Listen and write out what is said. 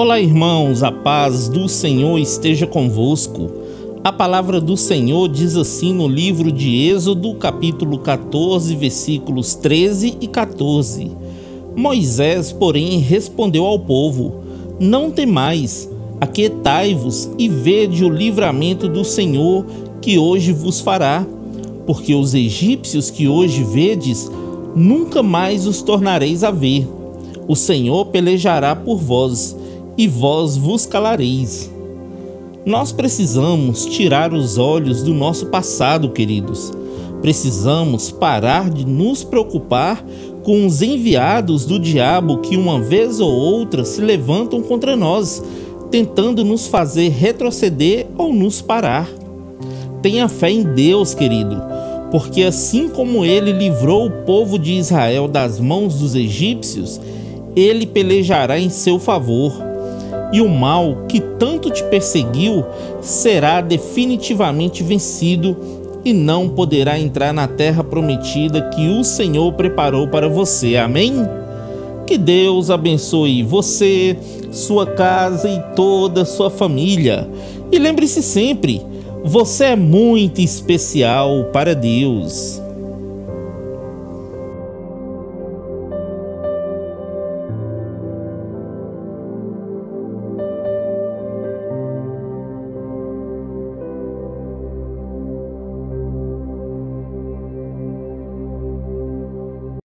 Olá, irmãos, a paz do Senhor esteja convosco. A palavra do Senhor diz assim no livro de Êxodo, capítulo 14, versículos 13 e 14. Moisés, porém, respondeu ao povo: Não temais, aquietai-vos e vede o livramento do Senhor que hoje vos fará, porque os egípcios que hoje vedes, nunca mais os tornareis a ver. O Senhor pelejará por vós e vós vos calareis. Nós precisamos tirar os olhos do nosso passado, queridos. Precisamos parar de nos preocupar com os enviados do diabo que uma vez ou outra se levantam contra nós, tentando nos fazer retroceder ou nos parar. Tenha fé em Deus, querido, porque assim como ele livrou o povo de Israel das mãos dos egípcios, ele pelejará em seu favor e o mal que tanto te perseguiu será definitivamente vencido e não poderá entrar na terra prometida que o Senhor preparou para você. Amém? Que Deus abençoe você, sua casa e toda a sua família. E lembre-se sempre, você é muito especial para Deus.